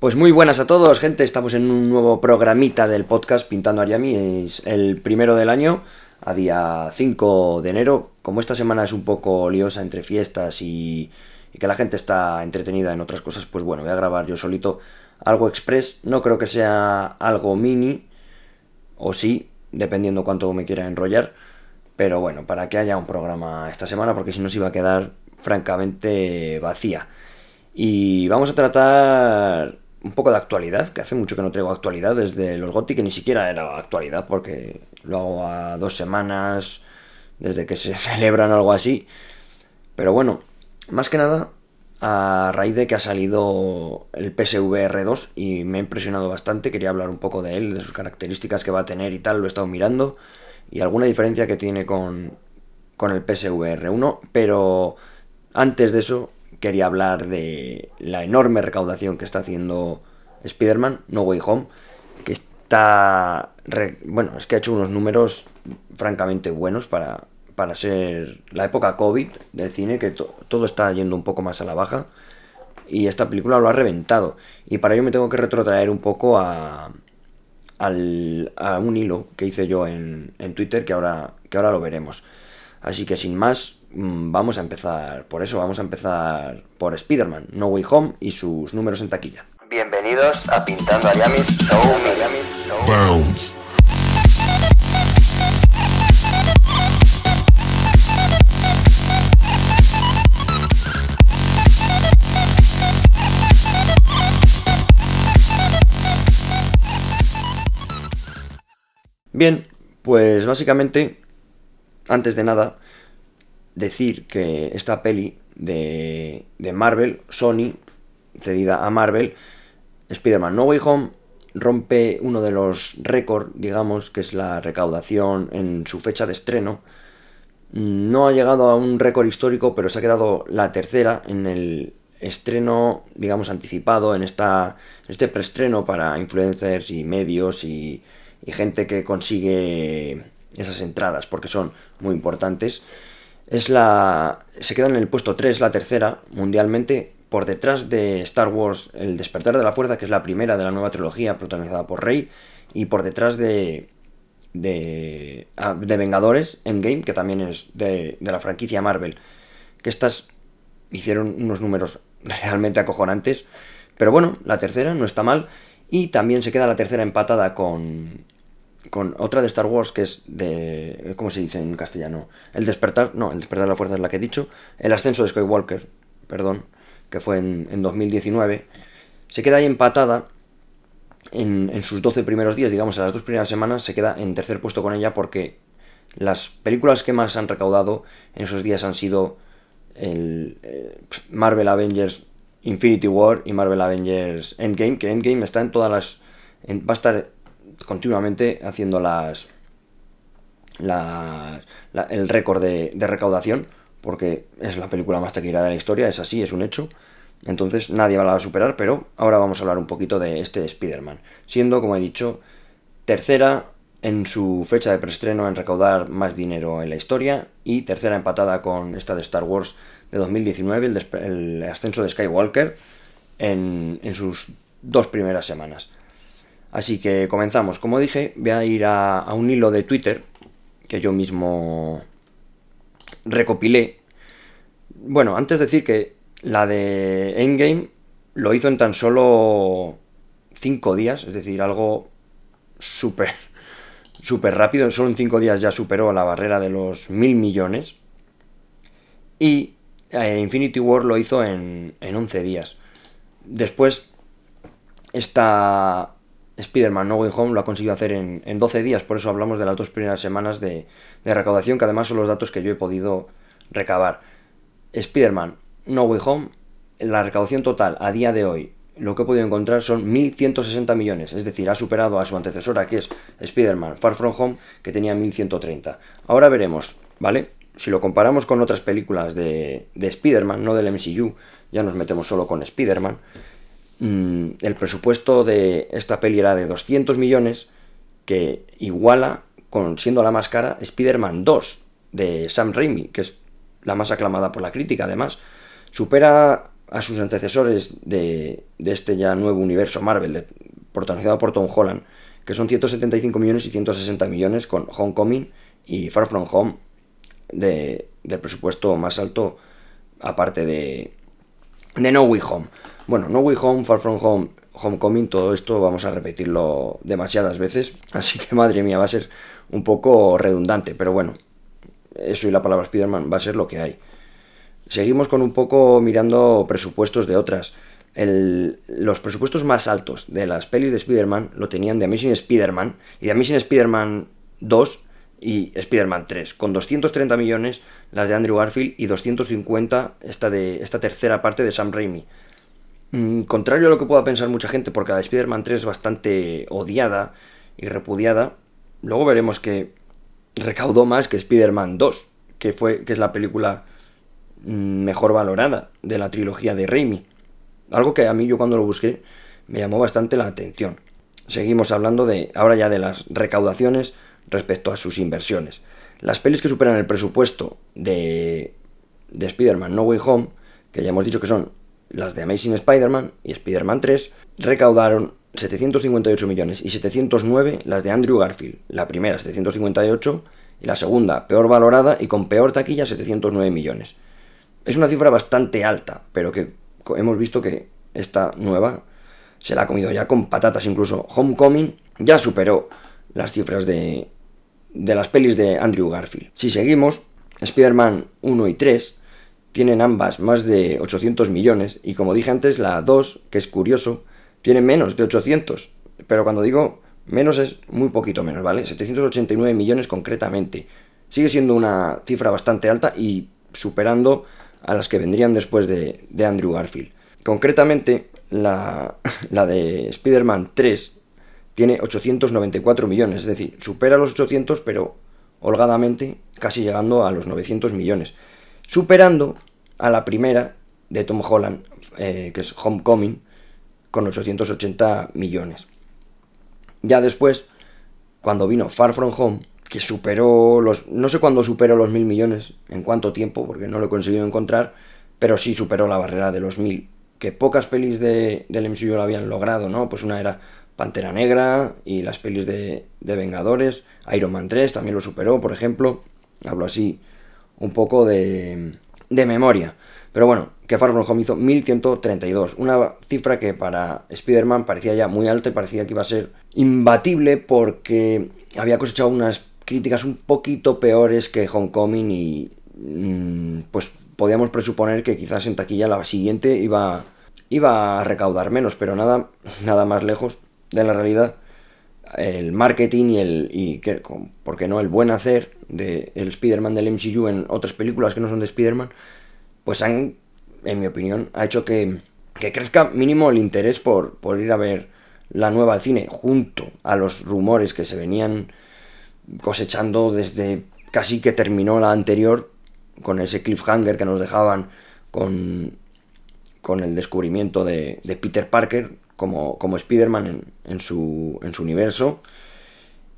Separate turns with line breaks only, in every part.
Pues muy buenas a todos, gente. Estamos en un nuevo programita del podcast Pintando Ariami. Es el primero del año, a día 5 de enero. Como esta semana es un poco liosa entre fiestas y, que la gente está entretenida en otras cosas, pues bueno, voy a grabar yo solito algo express. No creo que sea algo mini, o sí, dependiendo cuánto me quiera enrollar. Pero bueno, para que haya un programa esta semana, porque si no se iba a quedar francamente vacía. Y vamos a tratar un poco de actualidad, que hace mucho que no traigo actualidad desde los GOTI, que ni siquiera era actualidad, porque lo hago a dos semanas desde que se celebran algo así. Pero bueno, más que nada, a raíz de que ha salido el PSVR 2 y me ha impresionado bastante, quería hablar un poco de él, de sus características que va a tener y tal, lo he estado mirando, y alguna diferencia que tiene con, con el PSVR 1, pero antes de eso quería hablar de la enorme recaudación que está haciendo Spider-Man, No Way Home, que está... bueno, es que ha hecho unos números francamente buenos para, para ser la época COVID del cine, que todo está yendo un poco más a la baja. Y esta película lo ha reventado. Y para ello me tengo que retrotraer un poco a, al, a un hilo que hice yo en, en Twitter, que ahora, que ahora lo veremos. Así que sin más, vamos a empezar por eso, vamos a empezar por Spider-Man, No Way Home y sus números en taquilla.
Bienvenidos a Pintando Ariamis Show Bounce.
Bien, pues básicamente antes de nada, decir que esta peli de, Marvel, Sony, cedida a Marvel, Spider-Man No Way Home, rompe uno de los récords, digamos, que es la recaudación en su fecha de estreno. No ha llegado a un récord histórico, pero se ha quedado la tercera en el estreno, digamos, anticipado, en, esta, este preestreno para influencers y medios y gente que consigue esas entradas, porque son muy importantes. Es la. Se queda en el puesto 3, la tercera, mundialmente, por detrás de Star Wars El Despertar de la Fuerza, que es la primera de la nueva trilogía protagonizada por Rey, y por detrás de. de. Ah, de Vengadores, Endgame, que también es de, de la franquicia Marvel. Que estas hicieron unos números realmente acojonantes. Pero bueno, la tercera no está mal. Y también se queda la tercera empatada con, con otra de Star Wars que es de. ¿Cómo se dice en castellano? El despertar. No, el despertar de la fuerza es la que he dicho. El ascenso de Skywalker, perdón, que fue en, 2019. Se queda ahí empatada en, en, sus 12 primeros días, digamos, en las dos primeras semanas, se queda en tercer puesto con ella porque las películas que más han recaudado en esos días han sido el eh, Marvel Avengers Infinity War y Marvel Avengers Endgame, que Endgame está en todas las. va a estar continuamente haciendo las, el récord de, recaudación, porque es la película más taquillera de la historia, es así, es un hecho. Entonces nadie va a superar, pero ahora vamos a hablar un poquito de este Spider-Man. Siendo, como he dicho, tercera en su fecha de preestreno en recaudar más dinero en la historia y tercera empatada con esta de Star Wars de 2019, el, ascenso de Skywalker, en sus dos primeras semanas. Así que comenzamos. Como dije, voy a ir a, un hilo de Twitter que yo mismo recopilé. Bueno, antes de decir que la de Endgame lo hizo en tan solo 5 días, es decir, algo súper súper rápido, solo en 5 días ya superó la barrera de los mil millones. Y eh, Infinity War lo hizo en, en 11 días. Después, esta, Spider-Man No Way Home lo ha conseguido hacer en, 12 días, por eso hablamos de las dos primeras semanas de, recaudación, que además son los datos que yo he podido recabar. Spider-Man No Way Home, la recaudación total a día de hoy, lo que he podido encontrar son 1.160 millones, es decir, ha superado a su antecesora, que es Spider-Man Far From Home, que tenía 1.130. Ahora veremos, ¿vale? Si lo comparamos con otras películas de, de Spider-Man, no del MCU, ya nos metemos solo con Spider-Man Mm, el presupuesto de esta peli era de 200 millones, que iguala, con, siendo la más cara, Spider-Man 2 de Sam Raimi, que es la más aclamada por la crítica además. Supera a sus antecesores de, este ya nuevo universo Marvel, de, protagonizado por Tom Holland, que son 175 millones y 160 millones con Homecoming y Far From Home de, del presupuesto más alto aparte de, de No Way Home. Bueno, No Way Home, Far From Home, Homecoming, todo esto vamos a repetirlo demasiadas veces, así que madre mía, va a ser un poco redundante, pero bueno, eso y la palabra Spider-Man va a ser lo que hay. Seguimos con un poco mirando presupuestos de otras. los presupuestos más altos de las pelis de Spider-Man lo tenían de Amazing Spider-Man y de Amazing Spider-Man 2 y Spider-Man 3, con 230 millones las de Andrew Garfield y 250 esta, de, esta tercera parte de Sam Raimi. Mm, contrario a lo que pueda pensar mucha gente, porque la de Spider-Man 3 es bastante odiada y repudiada, luego veremos que recaudó más que Spider-Man 2, que, fue, que es la película mm, mejor valorada de la trilogía de Raimi. Algo que a mí yo cuando lo busqué me llamó bastante la atención. Seguimos hablando de ahora ya de las recaudaciones respecto a sus inversiones. Las pelis que superan el presupuesto de, de Spider-Man No Way Home, que ya hemos dicho que son las de Amazing Spider-Man y Spider-Man 3, recaudaron 758 millones y 709 las de Andrew Garfield. La primera 758 y la segunda peor valorada y con peor taquilla 709 millones. Es una cifra bastante alta, pero que hemos visto que esta nueva se la ha comido ya con patatas. Incluso Homecoming ya superó las cifras de, de las pelis de Andrew Garfield. Si seguimos, Spider-Man 1 y 3 tienen ambas más de 800 millones y como dije antes, la 2, que es curioso, tiene menos de 800. Pero cuando digo menos es muy poquito menos, ¿vale? 789 millones concretamente. Sigue siendo una cifra bastante alta y superando a las que vendrían después de, de Andrew Garfield. Concretamente, la, la de Spider-Man 3 tiene 894 millones, es decir, supera los 800, pero holgadamente casi llegando a los 900 millones, superando a la primera de Tom Holland, eh, que es Homecoming, con 880 millones. Ya después, cuando vino Far From Home, que superó los... no sé cuándo superó los mil millones, en cuánto tiempo, porque no lo he conseguido encontrar, pero sí superó la barrera de los mil, que pocas pelis de, del MCU lo habían logrado, ¿no? Pues una era Pantera Negra y las pelis de, Vengadores. Iron Man 3 también lo superó, por ejemplo. Hablo así un poco de, de memoria. Pero bueno, que Far From Home hizo 1132. Una cifra que para Spider-Man parecía ya muy alta y parecía que iba a ser imbatible porque había cosechado unas críticas un poquito peores que Homecoming y mm, pues podíamos presuponer que quizás en taquilla la siguiente iba, iba a recaudar menos, pero nada, nada más lejos de la realidad, el marketing y el, y que, ¿por qué no?, el buen hacer del el Spider-Man del MCU en otras películas que no son de Spider-Man, pues han, en mi opinión, ha hecho que, que crezca mínimo el interés por, por ir a ver la nueva al cine, junto a los rumores que se venían cosechando desde casi que terminó la anterior, con ese cliffhanger que nos dejaban con, con el descubrimiento de, de Peter Parker, como, como Spider-Man en, su, en su universo.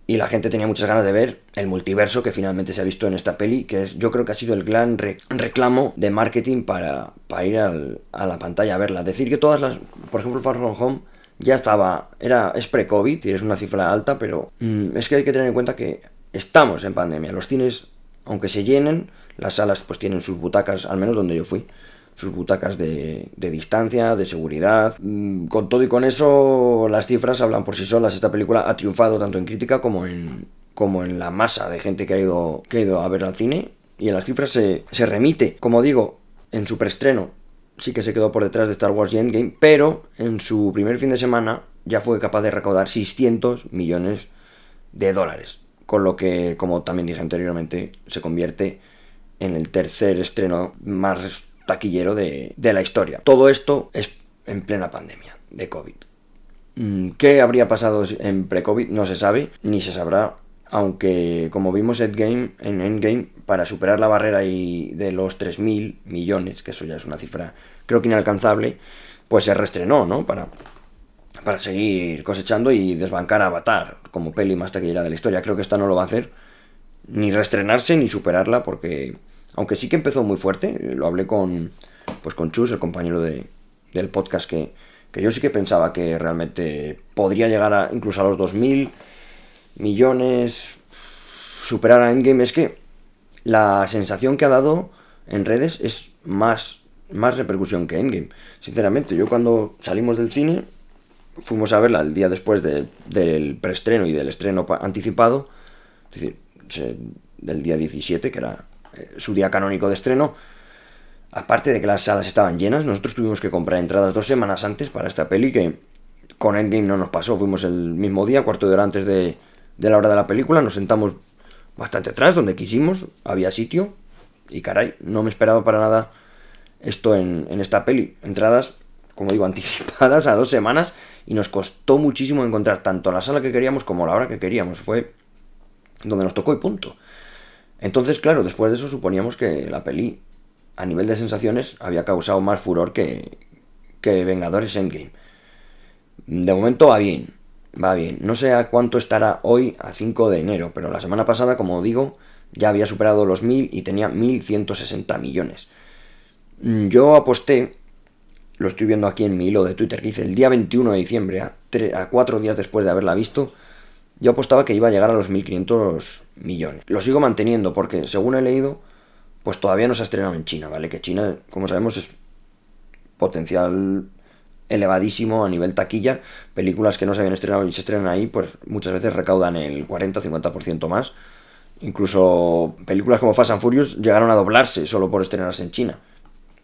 Y la gente tenía muchas ganas de ver el multiverso que finalmente se ha visto en esta peli, que es, yo creo que ha sido el gran reclamo de marketing para, para ir a la pantalla a verla. Decir que todas las, por ejemplo, Far From Home ya estaba, era, es pre-COVID y es una cifra alta, pero mm, es que hay que tener en cuenta que estamos en pandemia. Los cines, aunque se llenen, las salas pues tienen sus butacas, al menos donde yo fui, sus butacas de, distancia, de seguridad. Mm, con todo y con eso, las cifras hablan por sí solas. Esta película ha triunfado tanto en crítica como en, como en la masa de gente que ha ido, que ha ido a ver al cine. Y en las cifras se, se remite. Como digo, en su preestreno sí que se quedó por detrás de Star Wars y Endgame, pero en su primer fin de semana ya fue capaz de recaudar 600 millones de dólares. Con lo que, como también dije anteriormente, se convierte en el tercer estreno más taquillero de, la historia. Todo esto es en plena pandemia de COVID. Mm, ¿Qué habría pasado en pre-COVID? No se sabe, ni se sabrá, aunque como vimos Endgame, en Endgame, para superar la barrera y de los 3.000 millones, que eso ya es una cifra creo que inalcanzable, pues se restrenó, ¿no? Para, para seguir cosechando y desbancar a Avatar como peli más taquillera de la historia. Creo que esta no lo va a hacer, ni restrenarse ni superarla, porque aunque sí que empezó muy fuerte, lo hablé con, pues con Chus, el compañero de, del podcast, que, que yo sí que pensaba que realmente podría llegar a incluso a los 2.000 millones, superar a Endgame. Es que la sensación que ha dado en redes es más, más repercusión que Endgame. Sinceramente, yo cuando salimos del cine, fuimos a verla el día después del preestreno y del estreno anticipado, es decir, del día 17, que era eh, su día canónico de estreno. Aparte de que las salas estaban llenas, nosotros tuvimos que comprar entradas dos semanas antes para esta peli que con Endgame no nos pasó. Fuimos el mismo día, cuarto de hora antes de, de la hora de la película, nos sentamos bastante atrás, donde quisimos, había sitio, y caray, no me esperaba para nada esto en, en esta peli. Entradas, como digo, anticipadas a dos semanas, y nos costó muchísimo encontrar tanto la sala que queríamos como la hora que queríamos. Fue donde nos tocó y punto. Entonces, claro, después de eso suponíamos que la peli, a nivel de sensaciones, había causado más furor que, que Vengadores Endgame. De momento va bien, va bien. No sé a cuánto estará hoy a 5 de enero, pero la semana pasada, como digo, ya había superado los 1000 y tenía 1160 millones. Mm, yo aposté, lo estoy viendo aquí en mi hilo de Twitter, que hice el día 21 de diciembre, a, a cuatro días después de haberla visto, yo apostaba que iba a llegar a los 1500 millones. Lo sigo manteniendo porque, según he leído, pues todavía no se ha estrenado en China, ¿vale? Que China, como sabemos, es potencial elevadísimo a nivel taquilla. Películas que no se habían estrenado y se estrenan ahí, pues muchas veces recaudan el 40-50% más. Incluso películas como Fast and Furious llegaron a doblarse solo por estrenarse en China.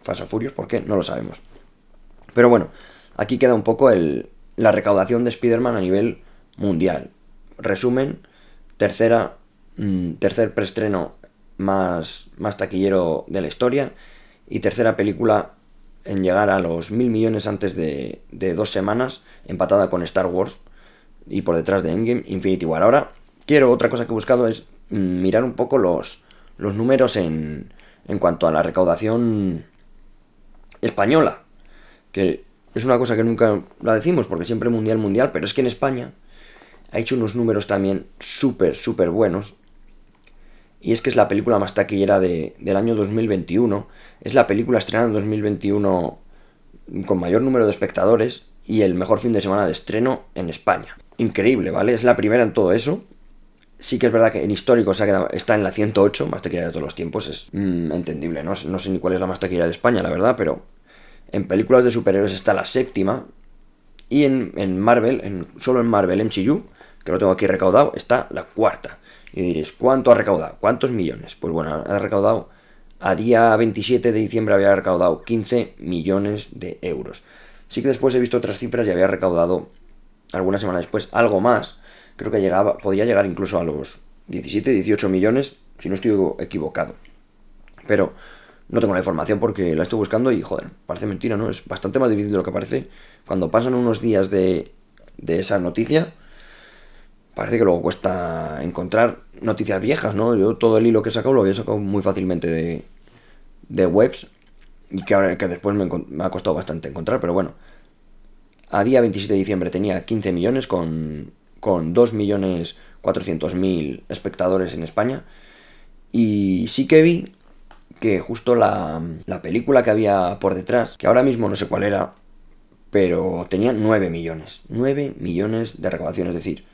Fast and Furious, ¿por qué? No lo sabemos. Pero bueno, aquí queda un poco el, la recaudación de Spider-Man a nivel mundial resumen, tercera, mm, tercer preestreno más, más taquillero de la historia y tercera película en llegar a los mil millones antes de, de, dos semanas, empatada con Star Wars y por detrás de Endgame, Infinity War. Ahora, quiero, otra cosa que he buscado es mm, mirar un poco los, los números en, en cuanto a la recaudación española, que es una cosa que nunca la decimos porque siempre mundial, mundial, pero es que en España ha hecho unos números también súper, súper buenos. Y es que es la película más taquillera de, del año 2021. Es la película estrenada en 2021 con mayor número de espectadores y el mejor fin de semana de estreno en España. Increíble, ¿vale? Es la primera en todo eso. Sí que es verdad que en histórico se está en la 108, más taquillera de todos los tiempos. Es mm, entendible, ¿no? No sé ni cuál es la más taquillera de España, la verdad, pero en películas de superhéroes está la séptima. Y en, en Marvel, en, solo en Marvel MCU, que lo tengo aquí recaudado, está la cuarta. Y diréis, ¿cuánto ha recaudado? ¿Cuántos millones? Pues bueno, ha recaudado, a día 27 de diciembre había recaudado 15 millones de euros. Sí que después he visto otras cifras y había recaudado, alguna semana después, algo más. Creo que llegaba, podía llegar incluso a los 17, 18 millones, si no estoy equivocado. Pero no tengo la información porque la estoy buscando y, joder, parece mentira, ¿no? Es bastante más difícil de lo que parece. Cuando pasan unos días de, de esa noticia, parece que luego cuesta encontrar noticias viejas, ¿no? Yo todo el hilo que he sacado lo había sacado muy fácilmente de, de webs y que, ahora, que después me, ha costado bastante encontrar, pero bueno. A día 27 de diciembre tenía 15 millones con, con 2 millones 400 mil espectadores en España y sí que vi que justo la, la película que había por detrás, que ahora mismo no sé cuál era, pero tenía 9 millones. 9 millones de recaudación, es decir,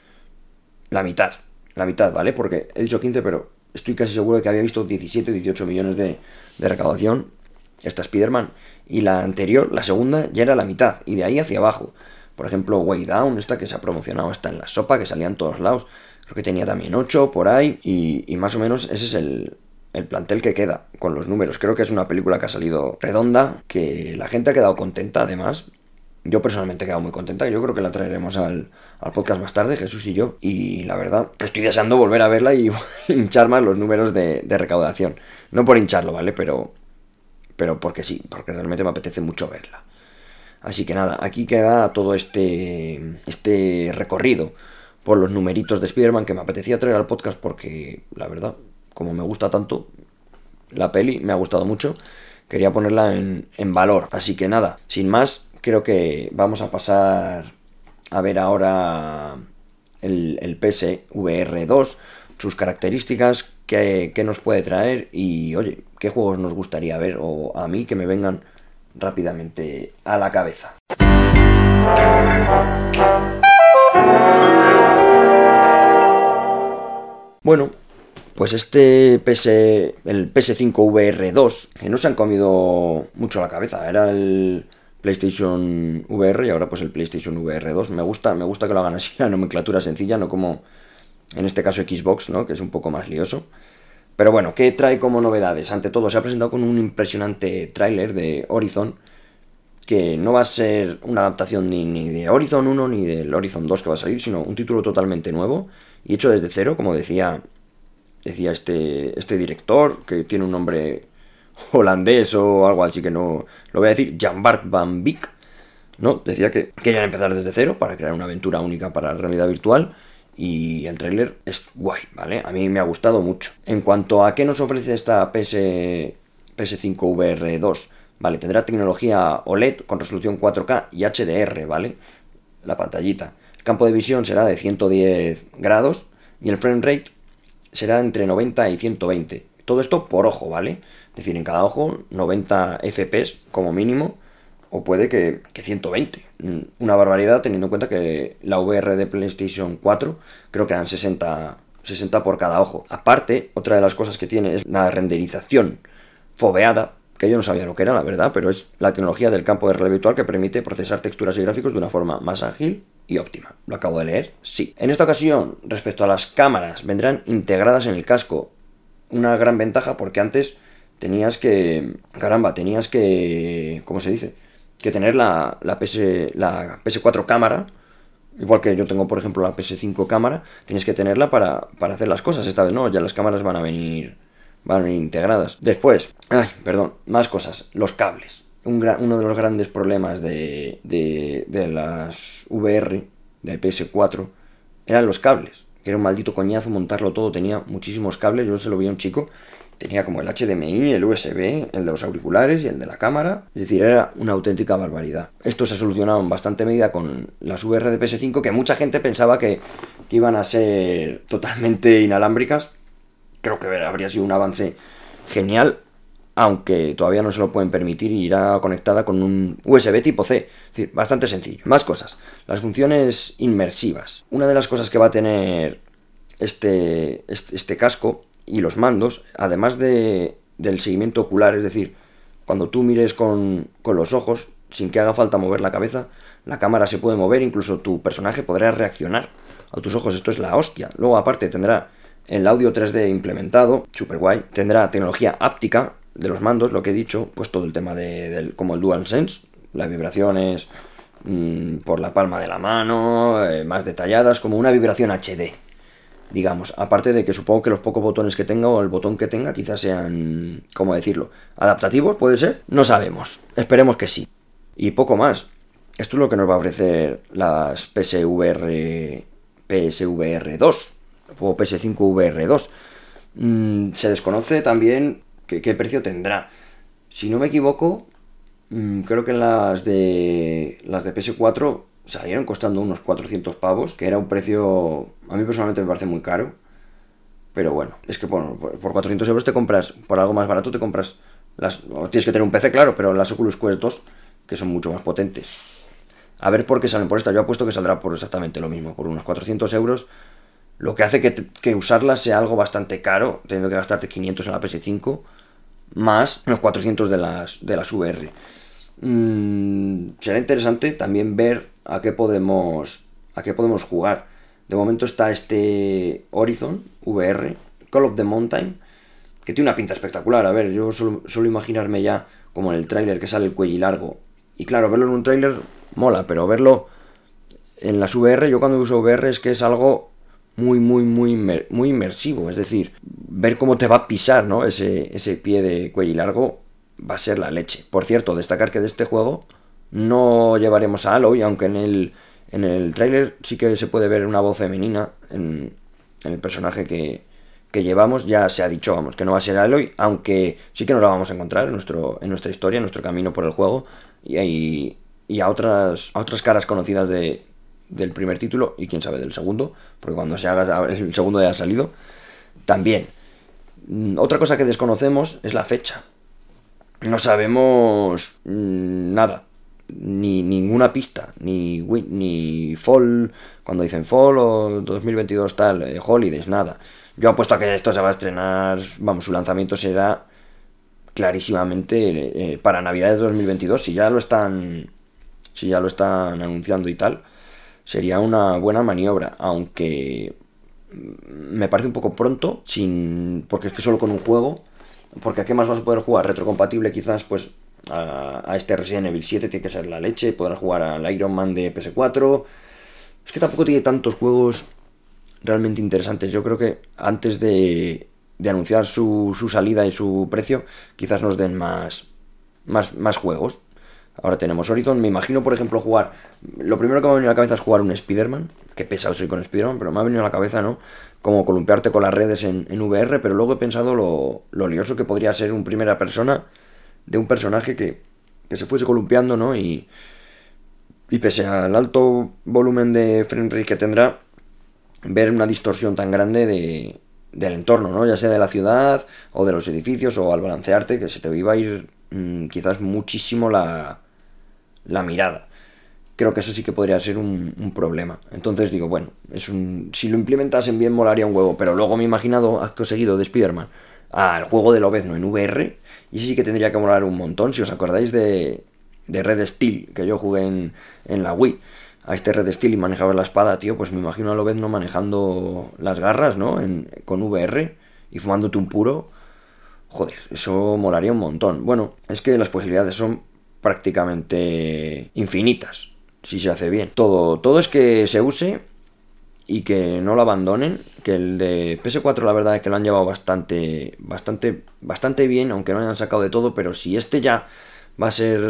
la mitad, la mitad, ¿vale? Porque he dicho 15, pero estoy casi seguro de que había visto 17 o 18 millones de, de recaudación esta Spider-Man. Y la anterior, la segunda, ya era la mitad, y de ahí hacia abajo. Por ejemplo, Way Down, esta que se ha promocionado está en la sopa, que salía en todos lados. Creo que tenía también 8 por ahí, y, y más o menos ese es el, el plantel que queda con los números. Creo que es una película que ha salido redonda, que la gente ha quedado contenta además, yo personalmente he quedado muy contenta. Yo creo que la traeremos al, podcast más tarde, Jesús y yo. Y la verdad, estoy deseando volver a verla y hinchar más los números de, recaudación. No por hincharlo, ¿vale? Pero, pero porque sí, porque realmente me apetece mucho verla. Así que nada, aquí queda todo este, este recorrido por los numeritos de Spider-Man que me apetecía traer al podcast porque, la verdad, como me gusta tanto la peli, me ha gustado mucho, quería ponerla en, en valor. Así que nada, sin más, creo que vamos a pasar a ver ahora el, el PSVR 2, sus características, qué, qué, nos puede traer y, oye, qué juegos nos gustaría ver o a mí que me vengan rápidamente a la cabeza. Bueno, pues este PS, el PS5 VR2, que no se han comido mucho la cabeza, era el PlayStation VR y ahora pues el PlayStation VR2. Me gusta, me gusta que lo hagan así, la nomenclatura sencilla, no como en este caso Xbox, ¿no? Que es un poco más lioso. Pero bueno, ¿qué trae como novedades? Ante todo, se ha presentado con un impresionante tráiler de Horizon, que no va a ser una adaptación ni, ni, de Horizon 1 ni del Horizon 2 que va a salir, sino un título totalmente nuevo y hecho desde cero, como decía, decía este, este director, que tiene un nombre holandés o algo así que no lo voy a decir, Jan Bart van Beek, ¿no? Decía que querían empezar desde cero para crear una aventura única para la realidad virtual y el tráiler es guay, ¿vale? A mí me ha gustado mucho. En cuanto a qué nos ofrece esta PS, PS5 VR2, ¿vale? Tendrá tecnología OLED con resolución 4K y HDR, ¿vale? La pantallita. El campo de visión será de 110 grados y el frame rate será entre 90 y 120. Todo esto por ojo, ¿vale? Es decir, en cada ojo 90 FPS como mínimo o puede que, 120. Mm, una barbaridad teniendo en cuenta que la VR de PlayStation 4 creo que eran 60, 60 por cada ojo. Aparte, otra de las cosas que tiene es la renderización foveada, que yo no sabía lo que era, la verdad, pero es la tecnología del campo de realidad virtual que permite procesar texturas y gráficos de una forma más ágil y óptima. ¿Lo acabo de leer? Sí. En esta ocasión, respecto a las cámaras, vendrán integradas en el casco. Una gran ventaja porque antes tenías que... Caramba, tenías que... ¿Cómo se dice? que tener la, la, PS, la PS4 cámara, igual que yo tengo, por ejemplo, la PS5 cámara, tienes que tenerla para, para hacer las cosas. Esta vez no, ya las cámaras van a venir, van a venir integradas. Después, ay, perdón, más cosas, los cables. Un uno de los grandes problemas de, de, de las VR, de PS4, eran los cables. Era un maldito coñazo montarlo todo, tenía muchísimos cables, yo se lo vi a un chico Tenía como el HDMI, el USB, el de los auriculares y el de la cámara. Es decir, era una auténtica barbaridad. Esto se ha solucionado en bastante medida con las VR de PS5, que mucha gente pensaba que, iban a ser totalmente inalámbricas. Creo que habría sido un avance genial, aunque todavía no se lo pueden permitir y irá conectada con un USB tipo C. Es decir, bastante sencillo. Más cosas. Las funciones inmersivas. Una de las cosas que va a tener este, este, este casco y los mandos, además de, del seguimiento ocular, es decir, cuando tú mires con, con los ojos, sin que haga falta mover la cabeza, la cámara se puede mover, incluso tu personaje podrá reaccionar a tus ojos, esto es la hostia. Luego aparte tendrá el audio 3D implementado, super guay, tendrá tecnología áptica de los mandos, lo que he dicho, pues todo el tema de, del, como el DualSense, las vibraciones mmm, por la palma de la mano, eh, más detalladas, como una vibración HD, digamos. Aparte de que supongo que los pocos botones que tenga o el botón que tenga quizás sean, ¿cómo decirlo? ¿Adaptativos? ¿Puede ser? No sabemos. Esperemos que sí. Y poco más. Esto es lo que nos va a ofrecer las PSVR, PSVR 2 o PS5 VR 2. Mm, se desconoce también qué, qué, precio tendrá. Si no me equivoco, mm, creo que las de las de PS4 salieron costando unos 400 pavos, que era un precio, a mí personalmente me parece muy caro. Pero bueno, es que por, por 400 euros te compras, por algo más barato te compras las... tienes que tener un PC, claro, pero las Oculus Quest 2, que son mucho más potentes. A ver por qué salen por esta. Yo apuesto que saldrá por exactamente lo mismo, por unos 400 euros. Lo que hace que, que usarlas sea algo bastante caro, teniendo que gastarte 500 en la PS5, más los 400 de las, de las VR. Mm, será interesante también ver a qué podemos a qué podemos jugar. De momento está este Horizon VR, Call of the Mountain, que tiene una pinta espectacular. A ver, yo suelo, imaginarme ya como en el tráiler que sale el cuello largo. Y claro, verlo en un tráiler mola, pero verlo en las VR, yo cuando uso VR es que es algo muy, muy, muy, muy inmersivo. Es decir, ver cómo te va a pisar, ¿no? Ese, ese pie de cuello largo va a ser la leche. Por cierto, destacar que de este juego no llevaremos a Aloy, aunque en el, en el tráiler sí que se puede ver una voz femenina en, el personaje que, llevamos. Ya se ha dicho, vamos, que no va a ser Aloy, aunque sí que nos la vamos a encontrar en, nuestro, en nuestra historia, en nuestro camino por el juego. Y, y, a, otras, a otras caras conocidas de, del primer título y quién sabe del segundo, porque cuando se haga el segundo ya ha salido. También. Mm, otra cosa que desconocemos es la fecha no sabemos mm, nada. Ni ninguna pista, ni, ni Fall, cuando dicen Fall o 2022 tal, eh, Holidays, nada. Yo apuesto a que esto se va a estrenar, vamos, su lanzamiento será clarísimamente eh, para Navidades de 2022, si ya lo están si ya lo están anunciando y tal, sería una buena maniobra, aunque me parece un poco pronto, sin porque es que solo con un juego, porque a qué más vas a poder jugar retrocompatible quizás pues a, este Resident Evil 7 tiene que ser la leche, podrás jugar al Iron Man de PS4. Es que tampoco tiene tantos juegos realmente interesantes. Yo creo que antes de, de anunciar su, su, salida y su precio, quizás nos den más, más, más juegos. Ahora tenemos Horizon. Me imagino, por ejemplo, jugar. Lo primero que me ha venido a la cabeza es jugar un Spider-Man. Qué pesado soy con Spider-Man, pero me ha venido a la cabeza, ¿no? Como columpiarte con las redes en, en VR, pero luego he pensado lo, lo, lioso que podría ser un primera persona de un personaje que, que se fuese columpiando, ¿no? Y, y pese al alto volumen de frame que tendrá, ver una distorsión tan grande de, del entorno, ¿no? Ya sea de la ciudad o de los edificios o al balancearte, que se te iba a ir mmm, quizás muchísimo la, la mirada. Creo que eso sí que podría ser un, un, problema. Entonces digo, bueno, es un, si lo implementasen bien molaría un huevo, pero luego me he imaginado acto seguido de Spider-Man al juego de Lobezno en VR, y sí que tendría que molar un montón. Si os acordáis de, de Red Steel, que yo jugué en, en la Wii, a este Red Steel y manejaba la espada, tío, pues me imagino a Lobezno manejando las garras, ¿no? En, con VR y fumándote un puro. Joder, eso molaría un montón. Bueno, es que las posibilidades son prácticamente infinitas, si se hace bien. Todo, todo es que se use y que no lo abandonen, que el de PS4 la verdad es que lo han llevado bastante, bastante, bastante bien, aunque no hayan sacado de todo, pero si este ya va a ser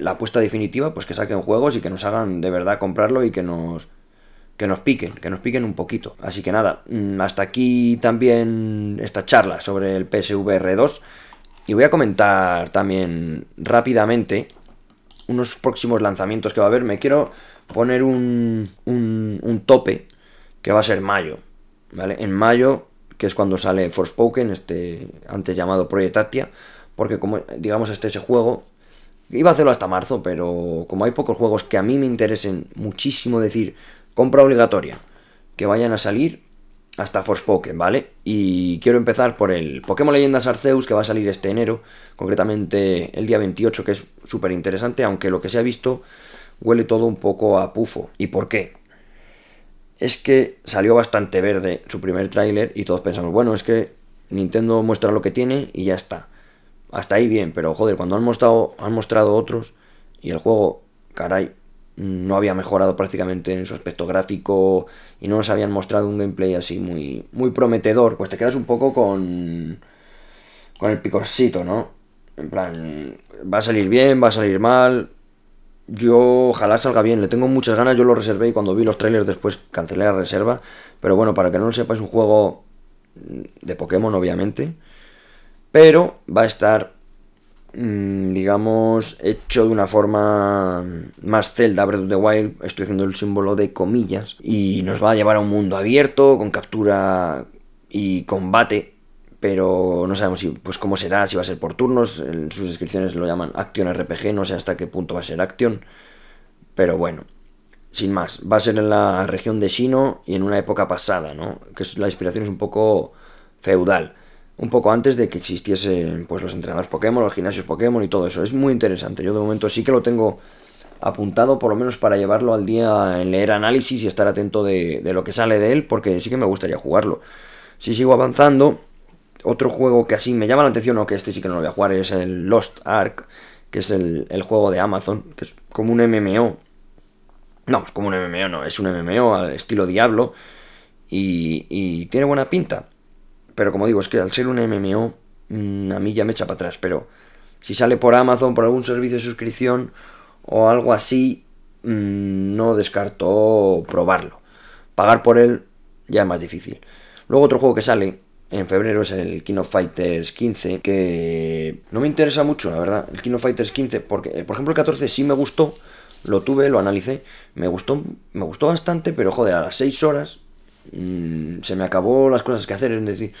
la apuesta definitiva, pues que saquen juegos y que nos hagan de verdad comprarlo y que nos que nos piquen, que nos piquen un poquito. Así que nada, mm, hasta aquí también esta charla sobre el PSVR 2. Y voy a comentar también rápidamente unos próximos lanzamientos que va a haber. Me quiero poner un, un, tope que va a ser mayo. ¿vale? En mayo, que es cuando sale Forspoken, este antes llamado Project Atia, porque como digamos este ese juego, iba a hacerlo hasta marzo, pero como hay pocos juegos que a mí me interesen muchísimo decir compra obligatoria, que vayan a salir, hasta Forspoken, ¿vale? Y quiero empezar por el Pokémon Leyendas Arceus que va a salir este enero, concretamente el día 28, que es súper interesante, aunque lo que se ha visto huele todo un poco a pufo. ¿Y por qué? Es que salió bastante verde su primer tráiler y todos pensamos, bueno, es que Nintendo muestra lo que tiene y ya está. Hasta ahí bien, pero joder, cuando han mostrado, han mostrado otros y el juego, caray, no había mejorado prácticamente en su aspecto gráfico y no nos habían mostrado un gameplay así muy, muy prometedor, pues te quedas un poco con, con el picorcito, ¿no? En plan, va a salir bien, va a salir mal. Yo ojalá salga bien, le tengo muchas ganas, yo lo reservé y cuando vi los trailers después cancelé la reserva. Pero bueno, para que no lo sepa, es un juego de Pokémon, obviamente. Pero va a estar Mm, digamos, hecho de una forma más Zelda Breath of the Wild, estoy haciendo el símbolo de comillas, y nos va a llevar a un mundo abierto, con captura y combate, pero no sabemos si, pues cómo será, si va a ser por turnos, en sus descripciones lo llaman Action RPG, no sé hasta qué punto va a ser Action, pero bueno, sin más, va a ser en la región de Shino y en una época pasada, ¿no? Que la inspiración es un poco feudal un poco antes de que existiesen pues, los entrenadores Pokémon, los gimnasios Pokémon y todo eso. Es muy interesante. Yo de momento sí que lo tengo apuntado, por lo menos para llevarlo al día en leer análisis y estar atento de, de lo que sale de él, porque sí que me gustaría jugarlo. Si sigo avanzando, otro juego que así me llama la atención, o que este sí que no lo voy a jugar, es el Lost Ark, que es el, juego de Amazon, que es como un MMO. No, es como un MMO, no, es un MMO al estilo Diablo. Y, y tiene buena pinta. Pero como digo, es que al ser un MMO, mm, a mí ya me echa para atrás. Pero si sale por Amazon, por algún servicio de suscripción o algo así, mm, no descarto probarlo. Pagar por él ya es más difícil. Luego otro juego que sale en febrero es el King of Fighters 15, que no me interesa mucho, la verdad, el King of Fighters 15, porque por ejemplo el 14 sí me gustó, lo tuve, lo analicé, me gustó, me gustó bastante, pero joder, a las 6 horas Mm, se me acabó las cosas que hacer, es decir,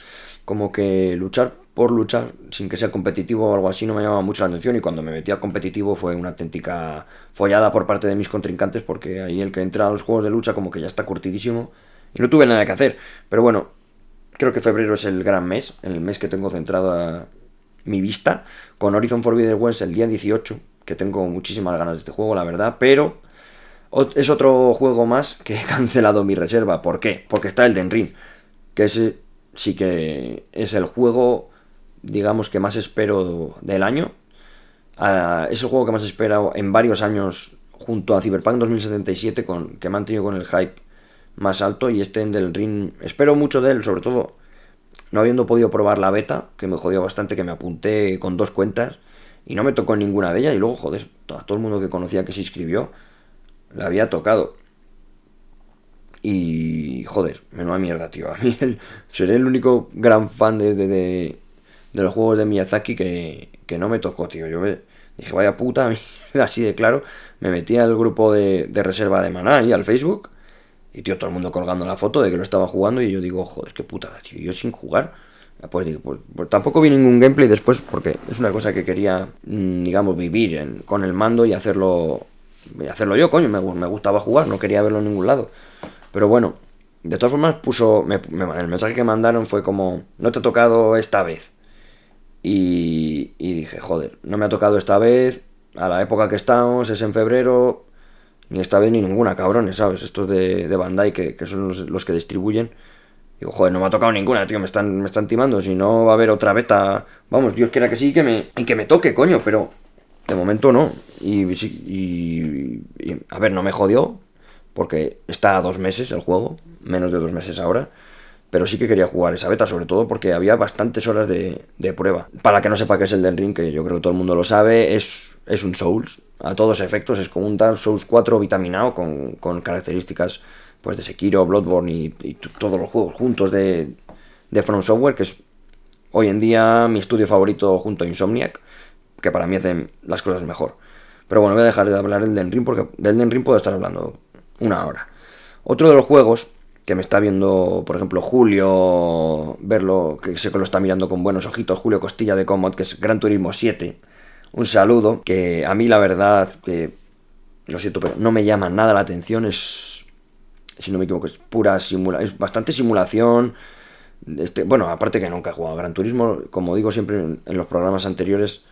como que luchar por luchar, sin que sea competitivo o algo así, no me llamaba mucho la atención. Y cuando me metí competitivo fue una auténtica follada por parte de mis contrincantes, porque ahí el que entra a los juegos de lucha como que ya está curtidísimo y no tuve nada que hacer. Pero bueno, creo que febrero es el gran mes, el mes que tengo centrado a mi vista, con Horizon Forbidden West el día 18, que tengo muchísimas ganas de este juego, la verdad, pero es otro juego más que he cancelado mi reserva. ¿Por qué? Porque está el Ring, que ese sí que es el juego digamos, que más espero del año. Uh, es el juego que más he esperado en varios años junto a Cyberpunk 2077, con, que me han tenido con el hype más alto. Y este del Ring, espero mucho de él, sobre todo no habiendo podido probar la beta, que me jodió bastante, que me apunté con dos cuentas y no me tocó ninguna de ellas. Y luego, joder, a todo el mundo que conocía que se inscribió, le había tocado. Y joder, menuda mierda, tío. A mí seré el único gran fan de, de, de los juegos de Miyazaki que, que no me tocó, tío. Yo me, dije, vaya puta, así de claro. Me metí al grupo de, de reserva de Maná y al Facebook. Y, tío, todo el mundo colgando la foto de que lo estaba jugando. Y yo digo, joder, qué putada, tío. Yo sin jugar. Pues, digo, pues, pues, tampoco vi ningún gameplay después porque es una cosa que quería, mm, digamos, vivir con el mando y hacerlo hacerlo yo, coño. Me, me, gustaba jugar, no quería verlo en ningún lado. Pero bueno, de todas formas puso... el mensaje que mandaron fue como, no te ha tocado esta vez. Y, dije, joder, no me ha tocado esta vez, a la época que estamos, es en febrero, ni esta vez ni ninguna, cabrones, ¿sabes? Estos de, de Bandai, que, son los, que distribuyen. Digo, joder, no me ha tocado ninguna, tío, me están, me están timando, si no va a haber otra beta. Vamos, Dios quiera que sí, que me, y que me toque, coño, pero de momento no. Y, y, y, a ver, no me jodió, porque está a dos meses el juego, menos de dos meses ahora pero sí que quería jugar esa beta, sobre todo porque había bastantes horas de, prueba. Para que no sepa qué es el Den Ring, que yo creo que todo el mundo lo sabe, es, es un Souls. A todos efectos es como un Dark Souls 4 vitaminado con, características pues de Sekiro, Bloodborne y, todos los juegos juntos de, de From Software, que es hoy en día mi estudio favorito junto a Insomniac, que para mí hacen las cosas mejor. Pero bueno, voy a dejar de hablar del Den porque del Den puedo estar hablando una hora. Otro de los juegos que me está viendo, por ejemplo, Julio, verlo, que sé que lo está mirando con buenos ojitos, Julio Costilla de Comod, que es Gran Turismo 7. Un saludo, que a mí la verdad, que lo siento, pero no me llama nada la atención, es, si no me equivoco, es pura simulación, es bastante simulación. Este, bueno, aparte que nunca he jugado a Gran Turismo, como digo siempre en, los programas anteriores,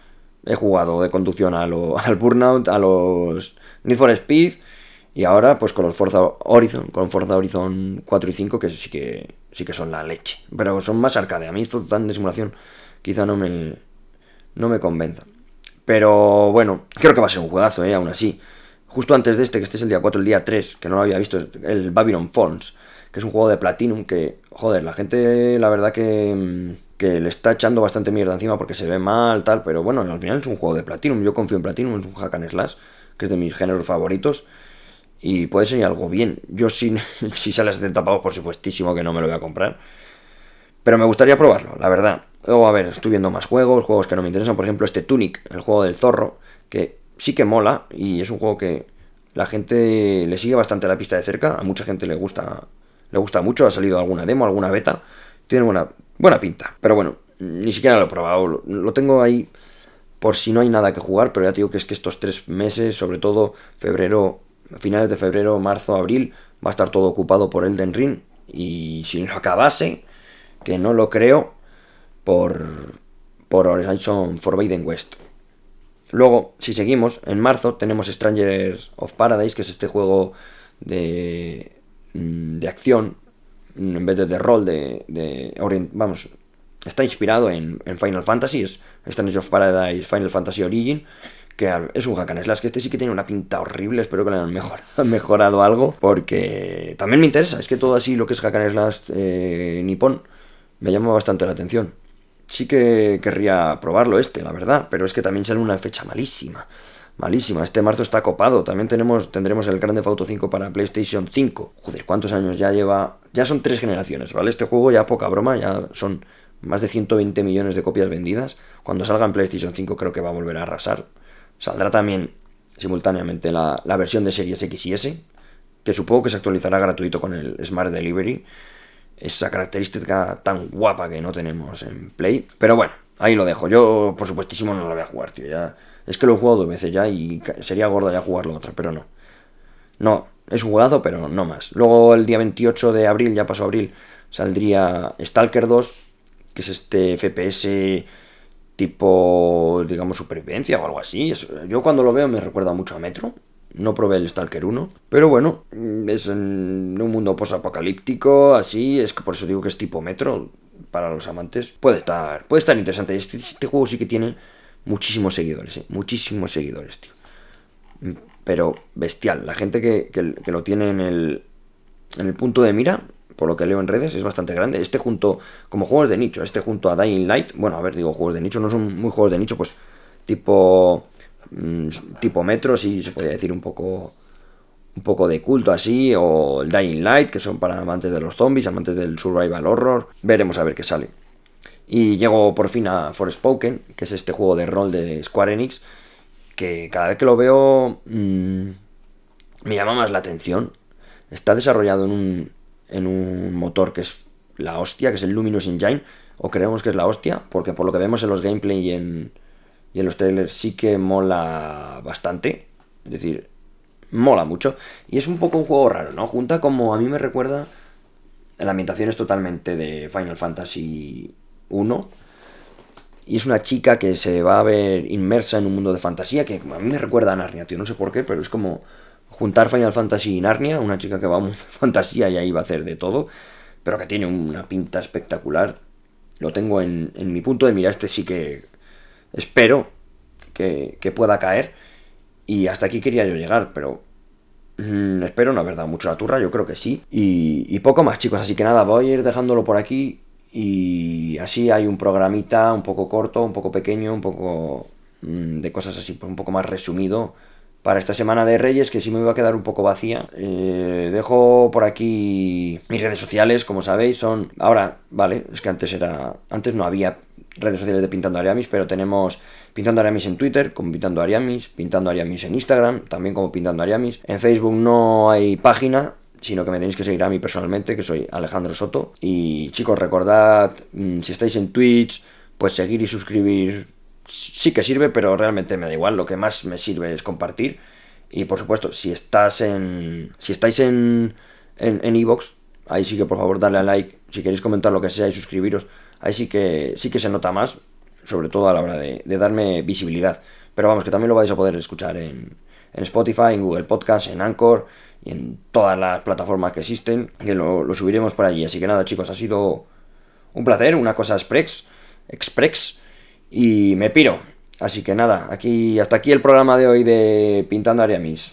he jugado de conducción a lo, al Burnout, a los Need for Speed y ahora, pues con los Forza Horizon, con Forza Horizon 4 y 5, que sí que sí que son la leche. Pero son más arcade. A mí esto tan de simulación quizá no me, no me convenza. Pero bueno, creo que va a ser un juegazo, ¿eh? Aún así. Justo antes de este, que este es el día 4, el día 3, que no lo había visto, el Babylon Falls, que es un juego de Platinum que, joder, la gente, la verdad que, que le está echando bastante mierda encima porque se ve mal, tal, pero bueno, al final es un juego de Platinum. Yo confío en Platinum, es un hack and slash, que es de mis géneros favoritos y puede ser algo bien. Yo si, si sale a 70 pavos, por supuestísimo que no me lo voy a comprar. Pero me gustaría probarlo, la verdad. Luego, a ver, estoy viendo más juegos, juegos que no me interesan. Por ejemplo, este Tunic, el juego del zorro, que sí que mola y es un juego que la gente le sigue bastante la pista de cerca. A mucha gente le gusta, le gusta mucho. Ha salido alguna demo, alguna beta. Tiene buena, buena pinta. Pero bueno, ni siquiera lo he probado. Lo tengo ahí por si no hay nada que jugar. Pero ya digo que es que estos tres meses, sobre todo febrero, finales de febrero, marzo, abril, va a estar todo ocupado por Elden Ring. Y si lo acabase, que no lo creo, por, por Horizon Forbidden West. Luego, si seguimos, en marzo tenemos Strangers of Paradise, que es este juego de, mm, de acción, en vez de de rol, de, de vamos, está inspirado en, en Final Fantasy, es Strangers of Paradise Final Fantasy Origin, que es un hack and slash, que este sí que tiene una pinta horrible, espero que le hayan mejorado algo, porque también me interesa, es que todo así lo que es hack and slash eh, nipón me llama bastante la atención. Sí que querría probarlo este, la verdad, pero es que también sale una fecha malísima. Malísima, este marzo está copado. También tenemos, tendremos el Grande Auto 5 para PlayStation 5. Joder, ¿cuántos años ya lleva? Ya son tres generaciones, ¿vale? Este juego ya poca broma, ya son más de 120 millones de copias vendidas. Cuando salga en PlayStation 5 creo que va a volver a arrasar. Saldrá también simultáneamente la, versión de Series X y S, que supongo que se actualizará gratuito con el Smart Delivery. Esa característica tan guapa que no tenemos en Play. Pero bueno, ahí lo dejo. Yo, por supuestísimo, no lo voy a jugar, tío. Ya, es que lo he jugado dos veces ya y sería gordo ya jugarlo otra, pero no. No, es un pero no más. Luego el día 28 de abril, ya pasó abril, saldría Stalker 2, que es este FPS tipo, digamos, supervivencia o algo así. yo cuando lo veo me recuerda mucho a Metro. No probé el Stalker 1, pero bueno, es en un mundo post-apocalíptico, así, es que por eso digo que es tipo Metro, para los amantes. Puede estar, puede estar interesante. Este, este juego sí que tiene muchísimos seguidores, ¿eh? muchísimos seguidores, tío. Pero bestial, la gente que, que lo tiene en el, en el punto de mira por lo que leo en redes, es bastante grande. Este junto, como juegos de nicho, este junto a Dying Light, bueno, a ver, digo juegos de nicho, no son muy juegos de nicho, pues tipo mm, tipo Metro, sí se podría decir un poco un poco de culto así, o el Dying Light, que son para amantes de los zombies, amantes del survival horror. Veremos a ver qué sale. Y llego por fin a Forspoken, que es este juego de rol de Square Enix, que cada vez que lo veo mm, me llama más la atención. Está desarrollado en un, en un motor que es la hostia, que es el Luminous Engine, o creemos que es la hostia, porque por lo que vemos en los gameplay y en, y en los trailers sí que mola bastante, es decir, mola mucho, y es un poco un juego raro, ¿no? Junta como a mí me recuerda, la ambientación es totalmente de Final Fantasy 1, y es una chica que se va a ver inmersa en un mundo de fantasía que a mí me recuerda a Narnia, tío, no sé por qué, pero es como juntar Final Fantasy y Narnia, una chica que va a fantasía y ahí va a hacer de todo, pero que tiene una pinta espectacular. Lo tengo en, mi punto de mira, este sí que espero que, pueda caer. Y hasta aquí quería yo llegar, pero mm, espero no haber dado mucho la turra, yo creo que sí. Y, y, poco más, chicos. Así que nada, voy a ir dejándolo por aquí. Y así hay un programita un poco corto, un poco pequeño, un poco mm, de cosas así, pues un poco más resumido para esta semana de Reyes, que sí me iba a quedar un poco vacía. Eh, dejo por aquí mis redes sociales, como sabéis, son. Ahora, vale, es que antes era. Antes no había redes sociales de Pintando Ariamis, pero tenemos Pintando Ariamis en Twitter, como Pintando Ariamis, Pintando Ariamis en Instagram, también como Pintando Ariamis. En Facebook no hay página, sino que me tenéis que seguir a mí personalmente, que soy Alejandro Soto. Y chicos, recordad, mm, si estáis en Twitch, pues seguir y suscribir sí que sirve, pero realmente me da igual. Lo que más me sirve es compartir. Y por supuesto, si estás en. Si estáis en. En Evox, ahí sí que por favor darle a like. Si queréis comentar lo que sea y suscribiros, ahí sí que sí que se nota más. Sobre todo a la hora de, darme visibilidad. Pero vamos, que también lo vais a poder escuchar en, Spotify, en Google Podcast, en Anchor y en todas las plataformas que existen. Que lo, lo subiremos por allí. Así que nada, chicos, ha sido un placer, una cosa express. Express y me piro. Así que nada, aquí hasta aquí el programa de hoy de Pintando Ariamis.